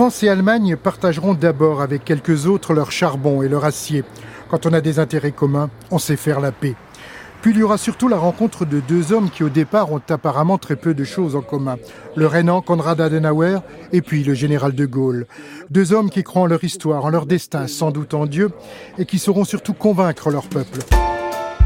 France et Allemagne partageront d'abord avec quelques autres leur charbon et leur acier. Quand on a des intérêts communs, on sait faire la paix. Puis il y aura surtout la rencontre de deux hommes qui au départ ont apparemment très peu de choses en commun. Le Rénan Konrad Adenauer et puis le général de Gaulle. Deux hommes qui croient en leur histoire, en leur destin, sans doute en Dieu, et qui sauront surtout convaincre leur peuple.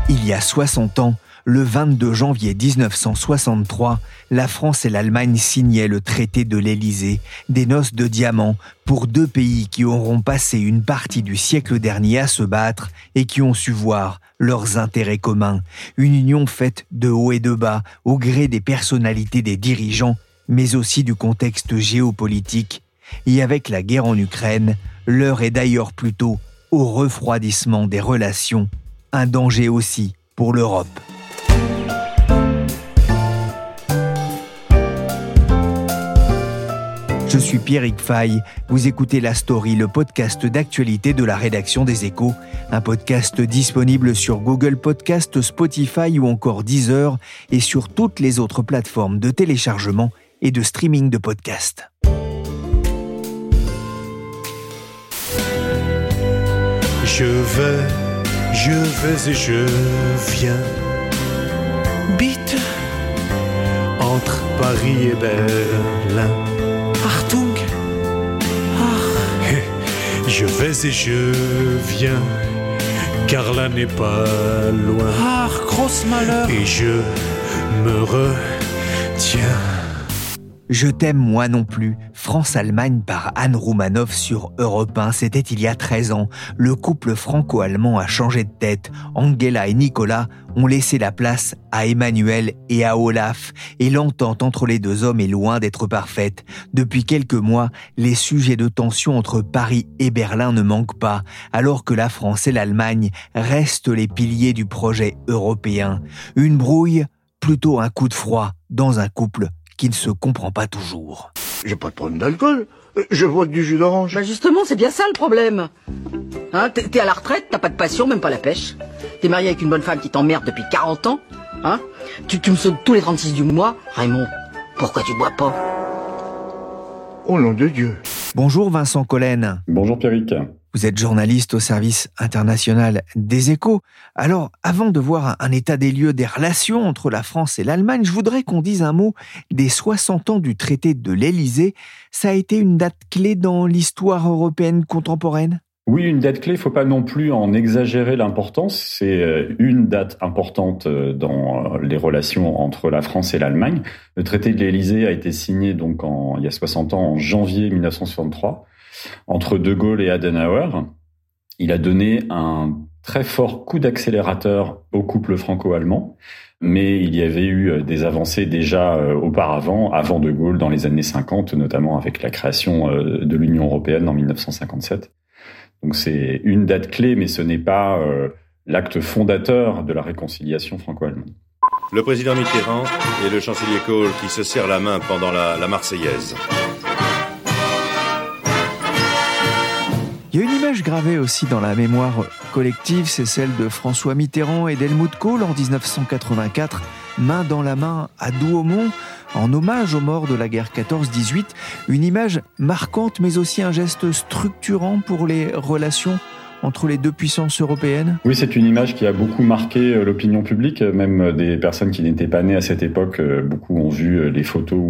Il y a 60 ans, le 22 janvier 1963, la France et l'Allemagne signaient le traité de l'Élysée, des noces de diamants, pour deux pays qui auront passé une partie du siècle dernier à se battre et qui ont su voir leurs intérêts communs. Une union faite de haut et de bas, au gré des personnalités des dirigeants, mais aussi du contexte géopolitique. Et avec la guerre en Ukraine, l'heure est d'ailleurs plutôt au refroidissement des relations, un danger aussi pour l'Europe. Je suis Pierrick Fay. Vous écoutez La Story, le podcast d'actualité de la rédaction des Échos. Un podcast disponible sur Google Podcast, Spotify ou encore Deezer et sur toutes les autres plateformes de téléchargement et de streaming de podcasts. Je vais, je vais et je viens. Bite entre Paris et Berlin. Je vais et je viens, car là n'est pas loin. Ach, grosse malheur Et je me retiens. Je t'aime moi non plus. France-Allemagne par Anne Roumanoff sur Europe 1. C'était il y a 13 ans. Le couple franco-allemand a changé de tête. Angela et Nicolas ont laissé la place à Emmanuel et à Olaf. Et l'entente entre les deux hommes est loin d'être parfaite. Depuis quelques mois, les sujets de tension entre Paris et Berlin ne manquent pas, alors que la France et l'Allemagne restent les piliers du projet européen. Une brouille, plutôt un coup de froid dans un couple qui ne se comprend pas toujours. J'ai pas de problème d'alcool. Je bois que du jus d'orange. Bah justement, c'est bien ça le problème. Hein, t'es t'es à la retraite, t'as pas de passion, même pas la pêche. T'es marié avec une bonne femme qui t'emmerde depuis 40 ans. Hein tu, tu me sautes tous les 36 du mois. Raymond, pourquoi tu bois pas? Au nom de Dieu. Bonjour Vincent Collen. Bonjour Pierrick. Vous êtes journaliste au service international des échos. Alors, avant de voir un- état des lieux des relations entre la France et l'Allemagne, je voudrais qu'on dise un mot des 60 ans du traité de l'Élysée. Ça a été une date clé dans l'histoire européenne contemporaine? Oui, une date clé, il faut pas non plus en exagérer l'importance. C'est euh, une date importante euh, dans euh, les relations entre la France et l'Allemagne. Le traité de l'Élysée a été signé donc il y a 60 ans, en janvier 1963, entre De Gaulle et Adenauer. Il a donné un très fort coup d'accélérateur au couple franco-allemand, mais il y avait eu euh, des avancées déjà euh, auparavant, avant De Gaulle, dans les années 50, notamment avec la création euh, de l'Union européenne en 1957. Donc c'est une date clé, mais ce n'est pas l'acte fondateur de la réconciliation franco-allemande. Le président Mitterrand et le chancelier Kohl qui se serrent la main pendant la Marseillaise. Gravée aussi dans la mémoire collective, c'est celle de François Mitterrand et d'Helmut Kohl en 1984, main dans la main à Douaumont, en hommage aux morts de la guerre 14-18. Une image marquante, mais aussi un geste structurant pour les relations entre les deux puissances européennes? Oui, c'est une image qui a beaucoup marqué euh, l'opinion publique, euh, même euh, des personnes qui n'étaient pas nées à cette époque. Beaucoup ont vu les photos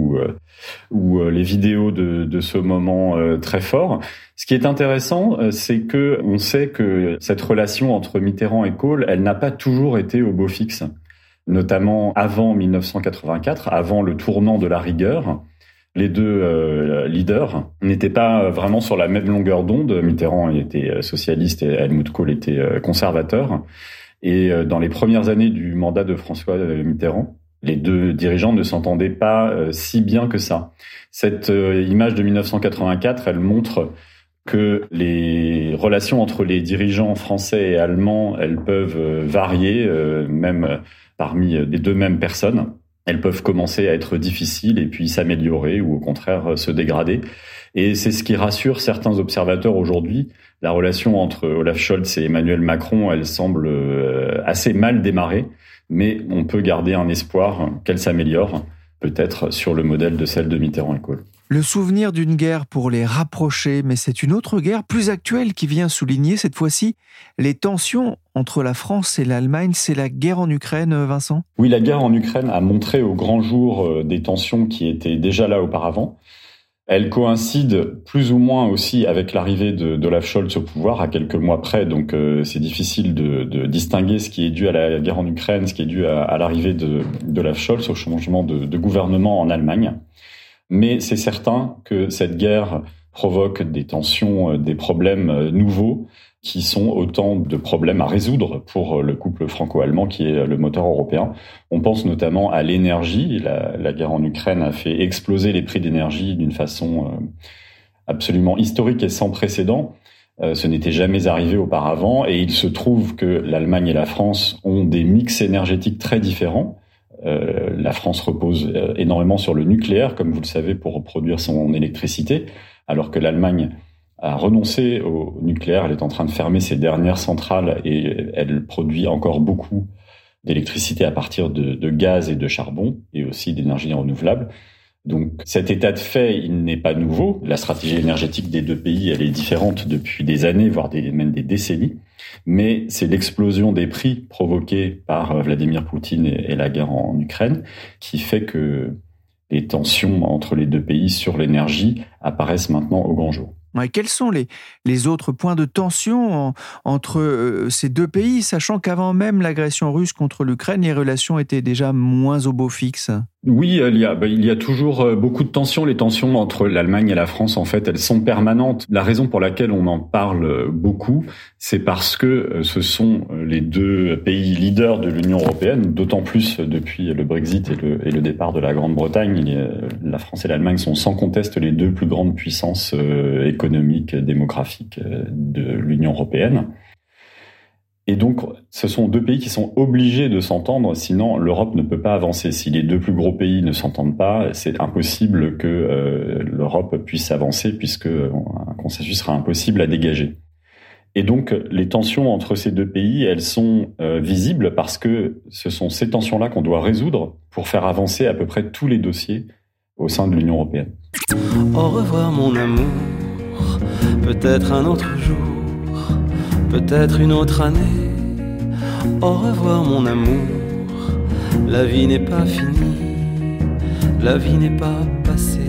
ou, les vidéos de, de ce moment très fort. Ce qui est intéressant, c'est que on sait que cette relation entre Mitterrand et Kohl, elle n'a pas toujours été au beau fixe, notamment avant 1984, avant le tournant de la rigueur. Les deux euh, leaders n'étaient pas vraiment sur la même longueur d'onde. Mitterrand était euh, socialiste et Helmut Kohl était euh, conservateur. Et euh, dans les premières années du mandat de François euh, Mitterrand, les deux dirigeants ne s'entendaient pas si bien que ça. Cette image de 1984, elle montre que les relations entre les dirigeants français et allemands, elles peuvent varier, même parmi les deux mêmes personnes. Elles peuvent commencer à être difficiles et puis s'améliorer ou au contraire se dégrader. Et c'est ce qui rassure certains observateurs aujourd'hui. La relation entre Olaf Scholz et Emmanuel Macron, elle semble euh, assez mal démarrer, mais on peut garder un espoir qu'elle s'améliore, peut-être sur le modèle de celle de Mitterrand et Kohl. Le souvenir d'une guerre pour les rapprocher, mais c'est une autre guerre plus actuelle qui vient souligner cette fois-ci les tensions entre la France et l'Allemagne. C'est la guerre en Ukraine, Vincent? Oui, la guerre en Ukraine a montré au grand jour euh, des tensions qui étaient déjà là auparavant. Elle coïncide plus ou moins aussi avec l'arrivée de Scholz au pouvoir à quelques mois près, donc euh, c'est difficile de, distinguer ce qui est dû à la guerre en Ukraine, ce qui est dû à, l'arrivée de Scholz, au changement de gouvernement en Allemagne. Mais c'est certain que cette guerre provoque des tensions, euh, des problèmes euh, nouveaux qui sont autant de problèmes à résoudre pour le couple franco-allemand qui est le moteur européen. On pense notamment à l'énergie. La, guerre en Ukraine a fait exploser les prix d'énergie d'une façon euh, absolument historique et sans précédent. Euh, ce n'était jamais arrivé auparavant et il se trouve que l'Allemagne et la France ont des mix énergétiques très différents. Euh, la France repose euh, énormément sur le nucléaire, comme vous le savez, pour produire son électricité, alors que l'Allemagne a renoncé au nucléaire. Elle est en train de fermer ses dernières centrales et elle produit encore beaucoup d'électricité à partir de, de, gaz et de charbon et aussi d'énergie renouvelable. Donc cet état de fait, il n'est pas nouveau. La stratégie énergétique des deux pays, elle est différente depuis des années, voire des, même des décennies. Mais c'est l'explosion des prix provoquée par Vladimir Poutine et, et la guerre en Ukraine qui fait que les tensions entre les deux pays sur l'énergie apparaissent maintenant au grand jour. Ouais, quels sont les, autres points de tension en, entre euh, ces deux pays, sachant qu'avant même l'agression russe contre l'Ukraine, les relations étaient déjà moins au beau fixe? Oui, il y a, bah, il y a toujours euh, beaucoup de tensions. Les tensions entre l'Allemagne et la France, en fait, elles sont permanentes. La raison pour laquelle on en parle euh, beaucoup, c'est parce que ce sont les deux pays leaders de l'Union européenne, d'autant plus depuis le Brexit et le, et le départ de la Grande-Bretagne. La France et l'Allemagne sont sans conteste les deux plus grandes puissances économiques économique, démographique euh, de l'Union européenne. Et donc, ce sont deux pays qui sont obligés de s'entendre, sinon l'Europe ne peut pas avancer. Si les deux plus gros pays ne s'entendent pas, c'est impossible que euh, l'Europe puisse avancer, puisque un consensus sera impossible à dégager. Et donc, les tensions entre ces deux pays, elles sont euh, visibles parce que ce sont ces tensions-là qu'on doit résoudre pour faire avancer à peu près tous les dossiers au sein de l'Union européenne. Au revoir, mon amour peut-être un autre jour, peut-être une autre année. Au revoir mon amour, la vie n'est pas finie, la vie n'est pas passée.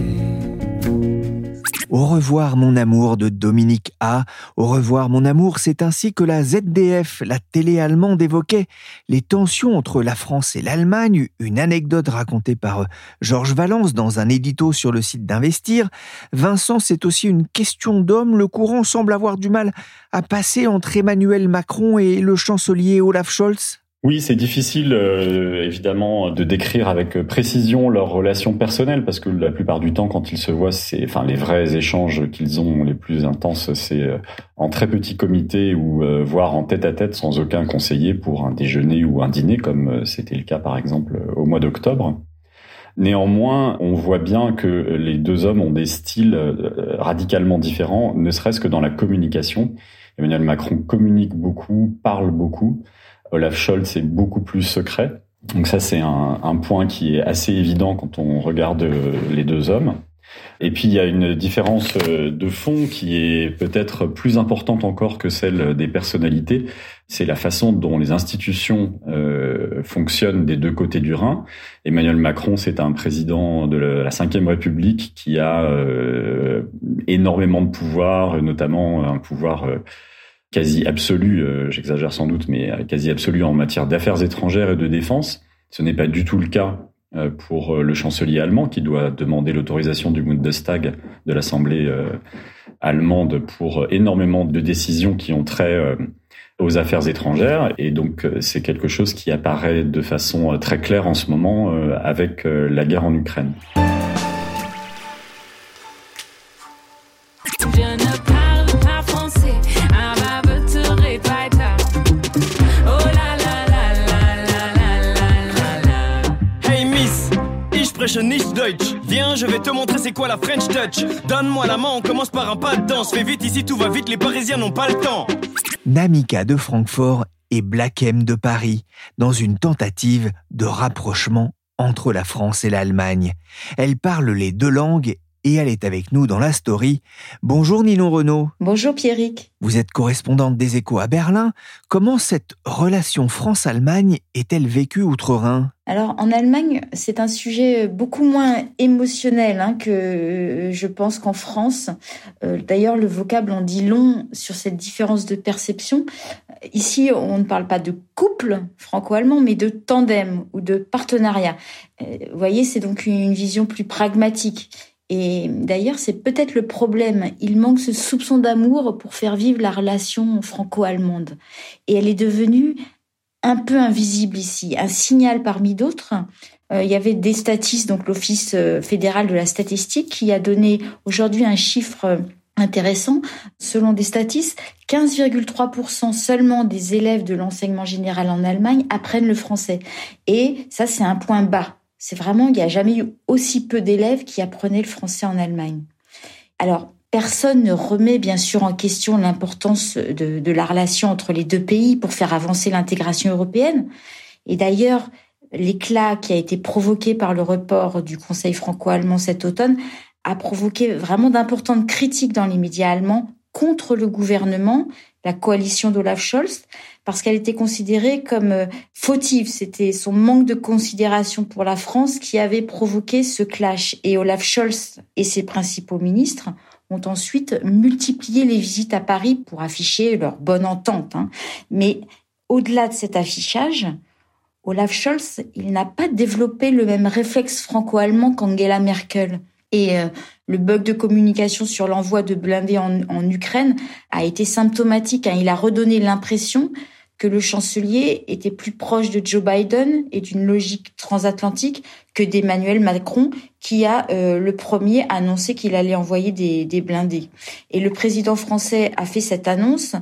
Au revoir mon amour de Dominique A. Au revoir mon amour, c'est ainsi que la ZDF, la télé allemande, évoquait les tensions entre la France et l'Allemagne. Une anecdote racontée par euh, Georges Valence dans un édito sur le site d'Investir. Vincent, c'est aussi une question d'homme. Le courant semble avoir du mal à passer entre Emmanuel Macron et le chancelier Olaf Scholz. Oui, c'est difficile euh, évidemment de décrire avec précision leurs relations personnelles parce que la plupart du temps, quand ils se voient, c'est enfin les vrais échanges qu'ils ont les plus intenses, c'est euh, en très petit comité ou euh, voire en tête à tête sans aucun conseiller pour un déjeuner ou un dîner, comme c'était le cas par exemple au mois d'octobre. Néanmoins, on voit bien que les deux hommes ont des styles radicalement différents, ne serait-ce que dans la communication. Emmanuel Macron communique beaucoup, parle beaucoup. Olaf Scholz est beaucoup plus secret. Donc ça, c'est un, un, point qui est assez évident quand on regarde euh, les deux hommes. Et puis il y a une différence euh, de fond qui est peut-être plus importante encore que celle des personnalités. C'est la façon dont les institutions euh, fonctionnent des deux côtés du Rhin. Emmanuel Macron, c'est un président de la Ve République qui a euh, énormément de pouvoir, notamment un pouvoir euh, quasi absolu, euh, j'exagère sans doute, mais quasi absolu en matière d'affaires étrangères et de défense. Ce n'est pas du tout le cas euh, pour euh, le chancelier allemand qui doit demander l'autorisation du Bundestag de l'Assemblée allemande pour énormément de décisions qui ont trait aux affaires étrangères. Et donc, c'est quelque chose qui apparaît de façon très claire en ce moment avec la guerre en Ukraine. Je vais te montrer c'est quoi la French touch. Donne-moi la main, on commence par un pas de danse. Fais vite ici, tout va vite, les Parisiens n'ont pas le temps. Namika de Francfort et Black M de Paris, dans une tentative de rapprochement entre la France et l'Allemagne. Elles parlent les deux langues et elle est avec nous dans la story. Bonjour Ninon Renaud. Bonjour Pierrick. Vous êtes correspondante des échos à Berlin. Comment cette relation France-Allemagne est-elle vécue outre-Rhin? Alors en Allemagne, c'est un sujet beaucoup moins émotionnel hein, que euh, je pense qu'en France. Euh, d'ailleurs, le vocable en dit long sur cette différence de perception. Ici, on ne parle pas de couple franco-allemand, mais de tandem ou de partenariat. Euh, vous voyez, c'est donc une vision plus pragmatique. Et d'ailleurs, c'est peut-être le problème. Il manque ce soupçon d'amour pour faire vivre la relation franco-allemande. Et elle est devenue un peu invisible ici, un signal parmi d'autres. Euh, il y avait des statistes, donc l'Office euh, fédéral de la statistique, qui a donné aujourd'hui un chiffre euh, intéressant. Selon des statistes, 15,3% seulement des élèves de l'enseignement général en Allemagne apprennent le français. Et ça, c'est un point bas c'est vraiment, il n'y a jamais eu aussi peu d'élèves qui apprenaient le français en Allemagne. Alors, personne ne remet bien sûr en question l'importance de, la relation entre les deux pays pour faire avancer l'intégration européenne. Et d'ailleurs, l'éclat qui a été provoqué par le report du Conseil franco-allemand cet automne a provoqué vraiment d'importantes critiques dans les médias allemands contre le gouvernement, la coalition d'Olaf Scholz, parce qu'elle était considérée comme euh, fautive. C'était son manque de considération pour la France qui avait provoqué ce clash. Et Olaf Scholz et ses principaux ministres ont ensuite multiplié les visites à Paris pour afficher leur bonne entente. Hein. Mais au-delà de cet affichage, Olaf Scholz, il n'a pas développé le même réflexe franco-allemand qu'Angela Merkel. Et euh, le bug de communication sur l'envoi de blindés en, Ukraine a été symptomatique. Hein. Il a redonné l'impression que le chancelier était plus proche de Joe Biden et d'une logique transatlantique que d'Emmanuel Macron, qui a euh, le premier annoncé qu'il allait envoyer des, des blindés. Et le président français a fait cette annonce.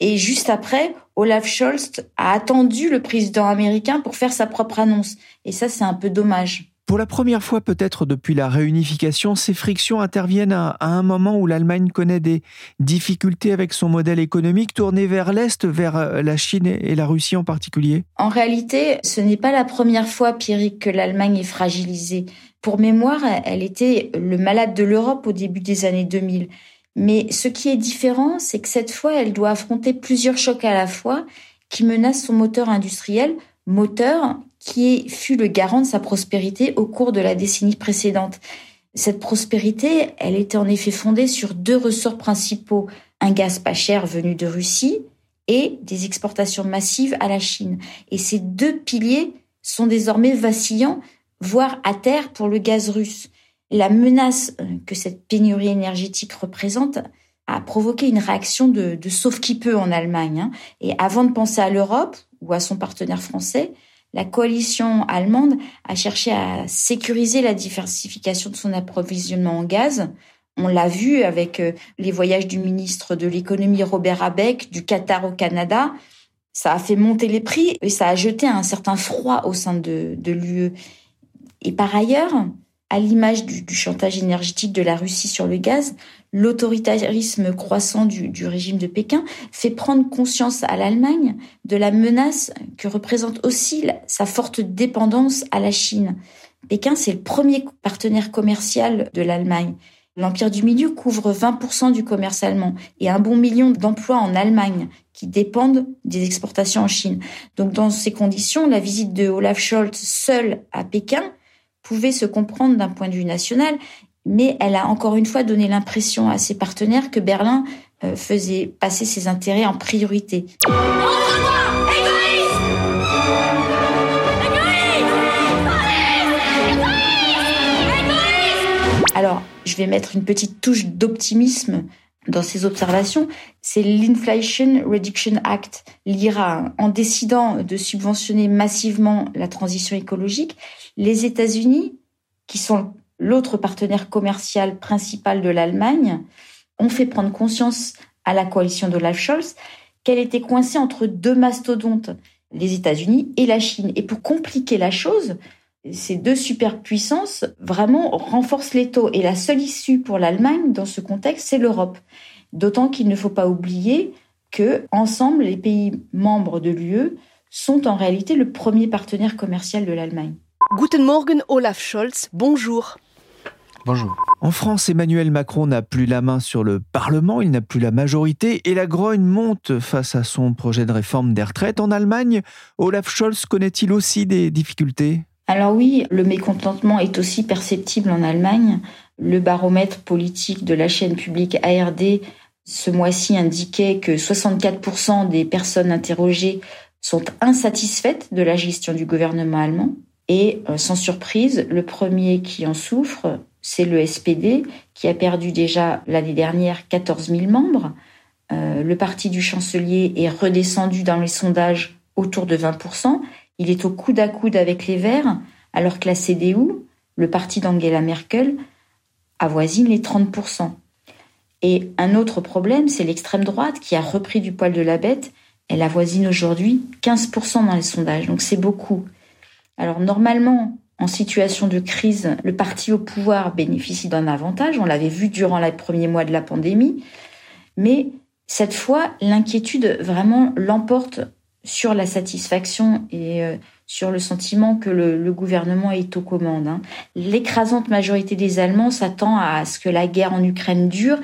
Et juste après, Olaf Scholz a attendu le président américain pour faire sa propre annonce. Et ça, c'est un peu dommage. Pour la première fois peut-être depuis la réunification, ces frictions interviennent à, un moment où l'Allemagne connaît des difficultés avec son modèle économique tourné vers l'Est, vers euh, la Chine et la Russie en particulier. En réalité, ce n'est pas la première fois, Pierrick, que l'Allemagne est fragilisée. Pour mémoire, elle était le malade de l'Europe au début des années 2000. Mais ce qui est différent, c'est que cette fois, elle doit affronter plusieurs chocs à la fois qui menacent son moteur industriel, moteur qui fut le garant de sa prospérité au cours de la décennie précédente. Cette prospérité, elle était en effet fondée sur deux ressorts principaux, un gaz pas cher venu de Russie et des exportations massives à la Chine. Et ces deux piliers sont désormais vacillants, voire à terre pour le gaz russe. La menace euh, que cette pénurie énergétique représente a provoqué une réaction de, de sauve qui peut en Allemagne. Hein. Et avant de penser à l'Europe ou à son partenaire français, la coalition allemande a cherché à sécuriser la diversification de son approvisionnement en gaz. On l'a vu avec euh, les voyages du ministre de l'économie Robert Abeck du Qatar au Canada. Ça a fait monter les prix et ça a jeté un certain froid au sein de, de l'UE. Et par ailleurs, à l'image du, chantage énergétique de la Russie sur le gaz, l'autoritarisme croissant du, régime de Pékin fait prendre conscience à l'Allemagne de la menace que représente aussi sa forte dépendance à la Chine. Pékin, c'est le premier partenaire commercial de l'Allemagne. L'Empire du Milieu couvre 20% du commerce allemand et un bon million d'emplois en Allemagne qui dépendent des exportations en Chine. Donc dans ces conditions, la visite de Olaf Scholz seul à Pékin pouvait se comprendre d'un point de vue national, mais elle a encore une fois donné l'impression à ses partenaires que Berlin euh, faisait passer ses intérêts en priorité. Alors, je vais mettre une petite touche d'optimisme dans ses observations, c'est l'Inflation Reduction Act, l'IRA. En décidant de subventionner massivement la transition écologique, les États-Unis, qui sont l'autre partenaire commercial principal de l'Allemagne, ont fait prendre conscience à la coalition d'Olaf Scholz qu'elle était coincée entre deux mastodontes, les États-Unis et la Chine. Et pour compliquer la chose, ces deux superpuissances vraiment renforcent les taux. Et la seule issue pour l'Allemagne dans ce contexte, c'est l'Europe. D'autant qu'il ne faut pas oublier que, ensemble, les pays membres de l'UE sont en réalité le premier partenaire commercial de l'Allemagne. Guten Morgen, Olaf Scholz. Bonjour. Bonjour. En France, Emmanuel Macron n'a plus la main sur le Parlement, il n'a plus la majorité et la grogne monte face à son projet de réforme des retraites. En Allemagne, Olaf Scholz connaît-il aussi des difficultés? Alors oui, le mécontentement est aussi perceptible en Allemagne. Le baromètre politique de la chaîne publique ARD ce mois-ci indiquait que 64% des personnes interrogées sont insatisfaites de la gestion du gouvernement allemand. Et euh, sans surprise, le premier qui en souffre, c'est le SPD, qui a perdu déjà l'année dernière 14 000 membres. Euh, le parti du chancelier est redescendu dans les sondages autour de 20% il est au coude à coude avec les Verts, alors que la CDU, le parti d'Angela Merkel, avoisine les 30%. Et un autre problème, c'est l'extrême droite qui a repris du poil de la bête. Elle avoisine aujourd'hui 15% dans les sondages, donc c'est beaucoup. Alors normalement, en situation de crise, le parti au pouvoir bénéficie d'un avantage. On l'avait vu durant les premiers mois de la pandémie. Mais cette fois, l'inquiétude vraiment l'emporte sur la satisfaction et euh, sur le sentiment que le, gouvernement est aux commandes. Hein. L'écrasante majorité des Allemands s'attend à ce que la guerre en Ukraine dure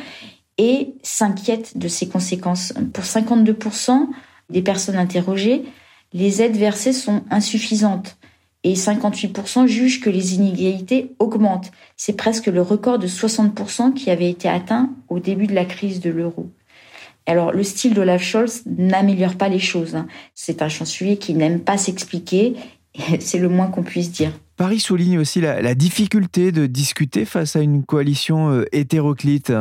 et s'inquiète de ses conséquences. Pour 52% des personnes interrogées, les aides versées sont insuffisantes et 58% jugent que les inégalités augmentent. C'est presque le record de 60% qui avait été atteint au début de la crise de l'euro. Alors, le style d'Olaf Scholz n'améliore pas les choses. Hein. C'est un chancelier qui n'aime pas s'expliquer. C'est le moins qu'on puisse dire. Paris souligne aussi la, difficulté de discuter face à une coalition euh, hétéroclite.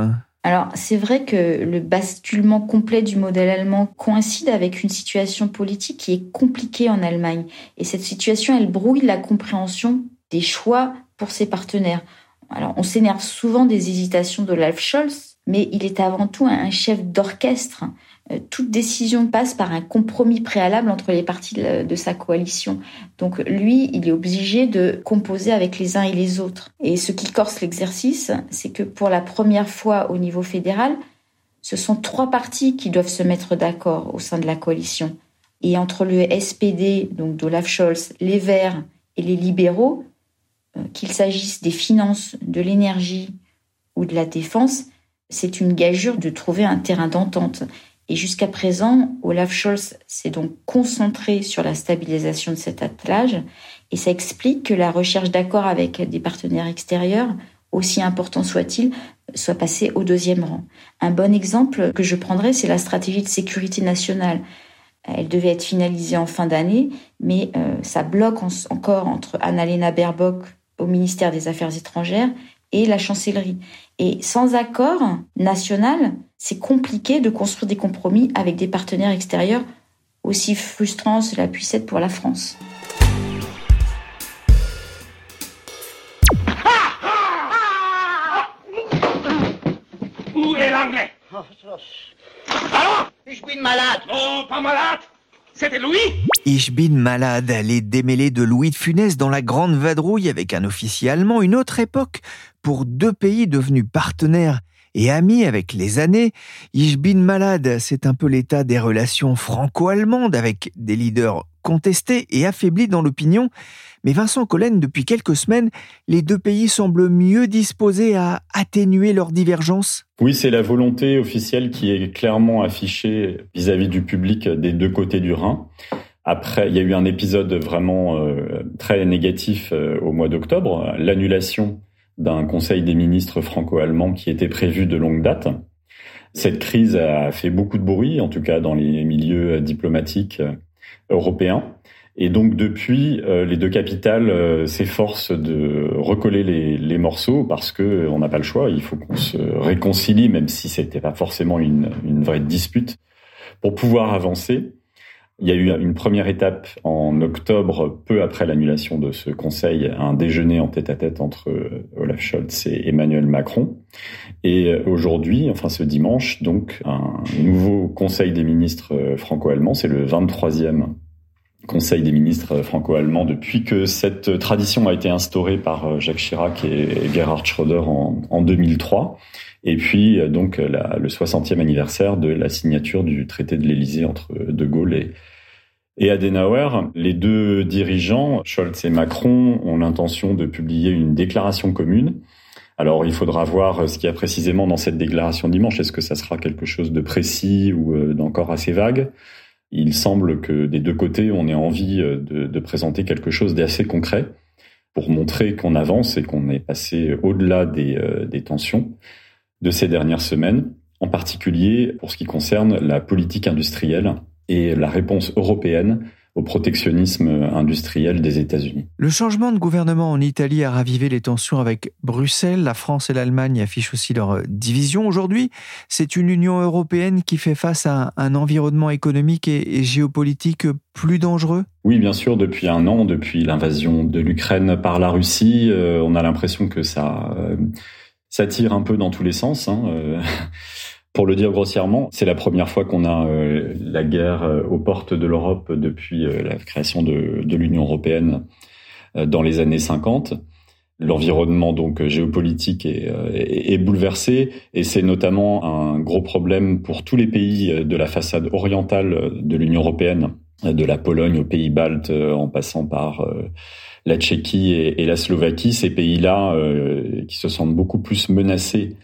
Alors, c'est vrai que le basculement complet du modèle allemand coïncide avec une situation politique qui est compliquée en Allemagne. Et cette situation, elle brouille la compréhension des choix pour ses partenaires. Alors, on s'énerve souvent des hésitations d'Olaf Scholz, mais il est avant tout un chef d'orchestre. Euh, toute décision passe par un compromis préalable entre les parties de sa coalition. Donc lui, il est obligé de composer avec les uns et les autres. Et ce qui corse l'exercice, c'est que pour la première fois au niveau fédéral, ce sont trois partis qui doivent se mettre d'accord au sein de la coalition. Et entre le SPD, donc d'Olaf Scholz, les Verts et les libéraux, euh, qu'il s'agisse des finances, de l'énergie ou de la défense, c'est une gageure de trouver un terrain d'entente. Et jusqu'à présent, Olaf Scholz s'est donc concentré sur la stabilisation de cet attelage et ça explique que la recherche d'accord avec des partenaires extérieurs, aussi important soit-il, soit passée au deuxième rang. Un bon exemple que je prendrai, c'est la stratégie de sécurité nationale. Elle devait être finalisée en fin d'année, mais euh, ça bloque encore entre Annalena Baerbock au ministère des Affaires étrangères et la chancellerie. Et sans accord national, c'est compliqué de construire des compromis avec des partenaires extérieurs, aussi frustrant cela puisse être pour la France. Où est l'anglais? Allons Je suis malade? Non, pas malade. C'était Louis? Ich bin malade, les démêlés de Louis de Funès dans la grande vadrouille avec un officier allemand, une autre époque pour deux pays devenus partenaires et amis avec les années. Ich bin malade, c'est un peu l'état des relations franco-allemandes avec des leaders contestés et affaiblis dans l'opinion. Mais Vincent Collen, depuis quelques semaines, les deux pays semblent mieux disposés à atténuer leurs divergences. Oui, c'est la volonté officielle qui est clairement affichée vis-à-vis du public des deux côtés du Rhin. Après, il y a eu un épisode vraiment euh, très négatif euh, au mois d'octobre, l'annulation d'un conseil des ministres franco-allemands qui était prévu de longue date. Cette crise a fait beaucoup de bruit, en tout cas dans les milieux diplomatiques européens. Et donc depuis, euh, les deux capitales euh, s'efforcent de recoller les, les, morceaux parce que on n'a pas le choix. Il faut qu'on se réconcilie, même si c'était pas forcément une, une vraie dispute, pour pouvoir avancer. Il y a eu une première étape en octobre, peu après l'annulation de ce conseil, un déjeuner en tête-à-tête entre euh, Olaf Scholz et Emmanuel Macron. Et aujourd'hui, enfin ce dimanche, donc un nouveau conseil des ministres franco-allemands, c'est le 23e Conseil des ministres franco-allemands depuis que cette tradition a été instaurée par euh, Jacques Chirac et Gerhard Schröder en, en 2003. Et puis euh, donc la, le 60e anniversaire de la signature du traité de l'Élysée entre De Gaulle et, Adenauer. Les deux dirigeants, Scholz et Macron, ont l'intention de publier une déclaration commune. Alors il faudra voir ce qu'il y a précisément dans cette déclaration dimanche. Est-ce que ça sera quelque chose de précis ou euh, d'encore assez vague? Il semble que des deux côtés, on ait envie euh, de, présenter quelque chose d'assez concret pour montrer qu'on avance et qu'on est passé au-delà euh, des tensions de ces dernières semaines, en particulier pour ce qui concerne la politique industrielle et la réponse européenne au protectionnisme industriel des États-Unis. Le changement de gouvernement en Italie a ravivé les tensions avec Bruxelles. La France et l'Allemagne affichent aussi leur division. Aujourd'hui, c'est une Union européenne qui fait face à un environnement économique et géopolitique plus dangereux? Oui, bien sûr, depuis un an, depuis l'invasion de l'Ukraine par la Russie, euh, on a l'impression que ça, euh, ça tire un peu dans tous les sens. Hein, euh. Pour le dire grossièrement, c'est la première fois qu'on a euh, la guerre euh, aux portes de l'Europe depuis la création de, de l'Union européenne dans les années 50. L'environnement donc géopolitique est, est, est bouleversé et c'est notamment un gros problème pour tous les pays de la façade orientale de l'Union européenne, de la Pologne aux pays baltes en passant par la Tchéquie et, la Slovaquie. Ces pays-là qui se sentent beaucoup plus menacés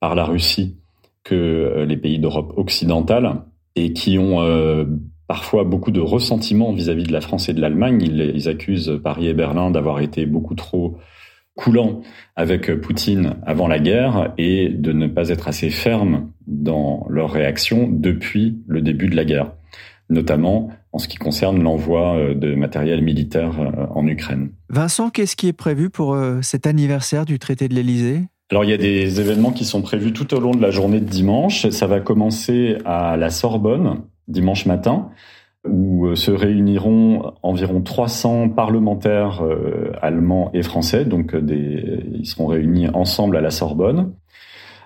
par la Russie que euh, les pays d'Europe occidentale et qui ont euh, parfois beaucoup de ressentiment vis-à-vis de la France et de l'Allemagne. Ils, accusent Paris et Berlin d'avoir été beaucoup trop coulants avec Poutine avant la guerre et de ne pas être assez fermes dans leur réaction depuis le début de la guerre, notamment en ce qui concerne l'envoi euh, de matériel militaire en Ukraine. Vincent, qu'est-ce qui est prévu pour cet anniversaire du traité de l'Élysée? Alors il y a des événements qui sont prévus tout au long de la journée de dimanche. Ça va commencer à la Sorbonne dimanche matin où euh, se réuniront environ 300 parlementaires euh, allemands et français. Donc euh, des, ils seront réunis ensemble à la Sorbonne.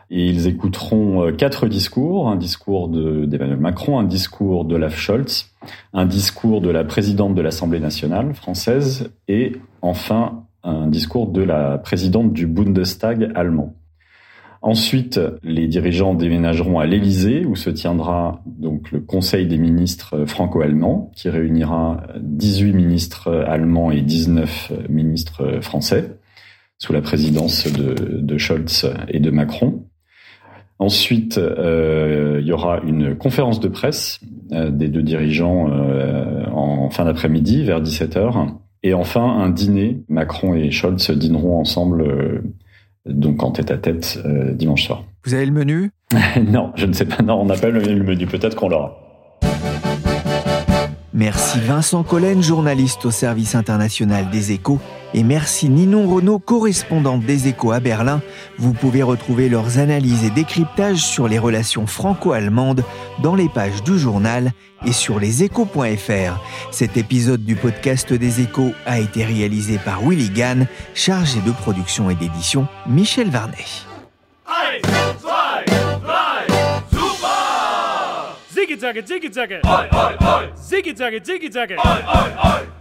Ils écouteront quatre discours, un discours d'Emmanuel Macron, un discours de Olaf Scholz, un discours de la présidente de l'Assemblée nationale française et enfin un discours de la présidente du Bundestag allemand. Ensuite, les dirigeants déménageront à l'Élysée, où se tiendra donc le Conseil des ministres franco-allemands, qui réunira 18 ministres allemands et 19 ministres français, sous la présidence de, de Scholz et de Macron. Ensuite, euh, il y aura une conférence de presse euh, des deux dirigeants euh, en fin d'après-midi, vers 17 heures, et enfin, un dîner. Macron et Scholz dîneront ensemble, euh, donc en tête à tête, euh, dimanche soir. Vous avez le menu? Non, je ne sais pas. Non, on n'a pas le menu. Peut-être qu'on l'aura. Merci Vincent Collen, journaliste au service international des échos. Et merci Ninon Renaud, correspondante des échos à Berlin. Vous pouvez retrouver leurs analyses et décryptages sur les relations franco-allemandes dans les pages du journal et sur leséchos.fr. Cet épisode du podcast des échos a été réalisé par Willy Gann, chargé de production et d'édition Michel Varnet. ziggy zaggy, ziggy zaggy. Oi, oi, oi. Ziggy zaggy, ziggy zaggy. Oi, oi, oi.